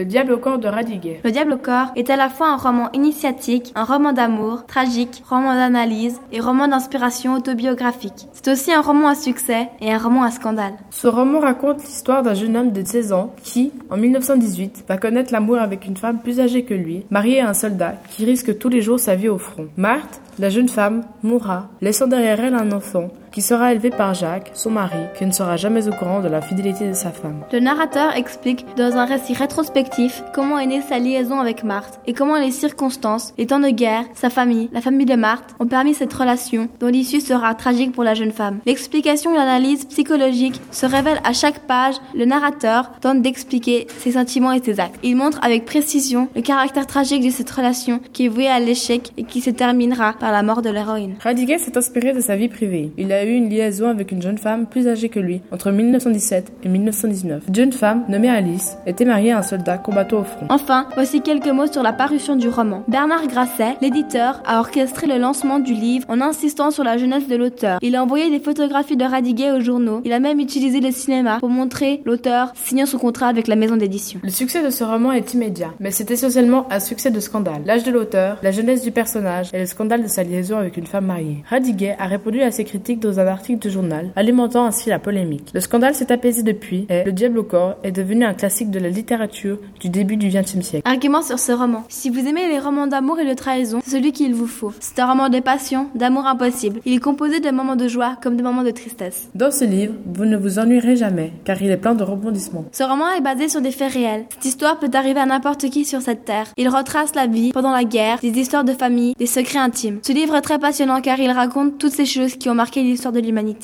Le Diable au corps de Radiguet. Le Diable au corps est à la fois un roman initiatique, un roman d'amour, tragique, roman d'analyse et roman d'inspiration autobiographique. C'est aussi un roman à succès et un roman à scandale. Ce roman raconte l'histoire d'un jeune homme de 16 ans qui, en 1918, va connaître l'amour avec une femme plus âgée que lui, mariée à un soldat qui risque tous les jours sa vie au front. Marthe, la jeune femme, mourra, laissant derrière elle un enfant qui sera élevé par Jacques, son mari, qui ne sera jamais au courant de la fidélité de sa femme. Le narrateur explique dans un récit rétrospectif comment est née sa liaison avec Marthe et comment les circonstances, les temps de guerre, sa famille, la famille de Marthe ont permis cette relation dont l'issue sera tragique pour la jeune femme. L'explication et l'analyse psychologique se révèlent à chaque page. Le narrateur tente d'expliquer ses sentiments et ses actes. Il montre avec précision le caractère tragique de cette relation qui est vouée à l'échec et qui se terminera par la mort de l'héroïne. Radiguet s'est inspiré de sa vie privée. Il a eu une liaison avec une jeune femme plus âgée que lui entre 1917 et 1919. Cette jeune femme, nommée Alice, était mariée à un soldat combattant au front. Enfin, voici quelques mots sur la parution du roman. Bernard Grasset, l'éditeur, a orchestré le lancement du livre en insistant sur la jeunesse de l'auteur. Il a envoyé des photographies de Radiguet aux journaux. Il a même utilisé le cinéma pour montrer l'auteur signant son contrat avec la maison d'édition. Le succès de ce roman est immédiat, mais c'est essentiellement un succès de scandale. L'âge de l'auteur, la jeunesse du personnage et le scandale de sa liaison avec une femme mariée. Radiguet a répondu à ces critiques dans un article de journal, alimentant ainsi la polémique. Le scandale s'est apaisé depuis et Le Diable au corps est devenu un classique de la littérature du début du XXe siècle. Argument sur ce roman. Si vous aimez les romans d'amour et de trahison, c'est celui qu'il vous faut. C'est un roman de passion, d'amour impossible. Il est composé de moments de joie comme de moments de tristesse. Dans ce livre, vous ne vous ennuierez jamais, car il est plein de rebondissements. Ce roman est basé sur des faits réels. Cette histoire peut arriver à n'importe qui sur cette terre. Il retrace la vie pendant la guerre, des histoires de famille, des secrets intimes. Ce livre est très passionnant car il raconte toutes ces choses qui ont marqué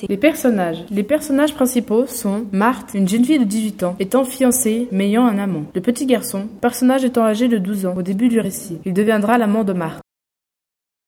Les personnages. Les personnages principaux sont Marthe, une jeune fille de 18 ans, étant fiancée mais ayant un amant. Le petit garçon, personnage étant âgé de 12 ans au début du récit. Il deviendra l'amant de Marthe.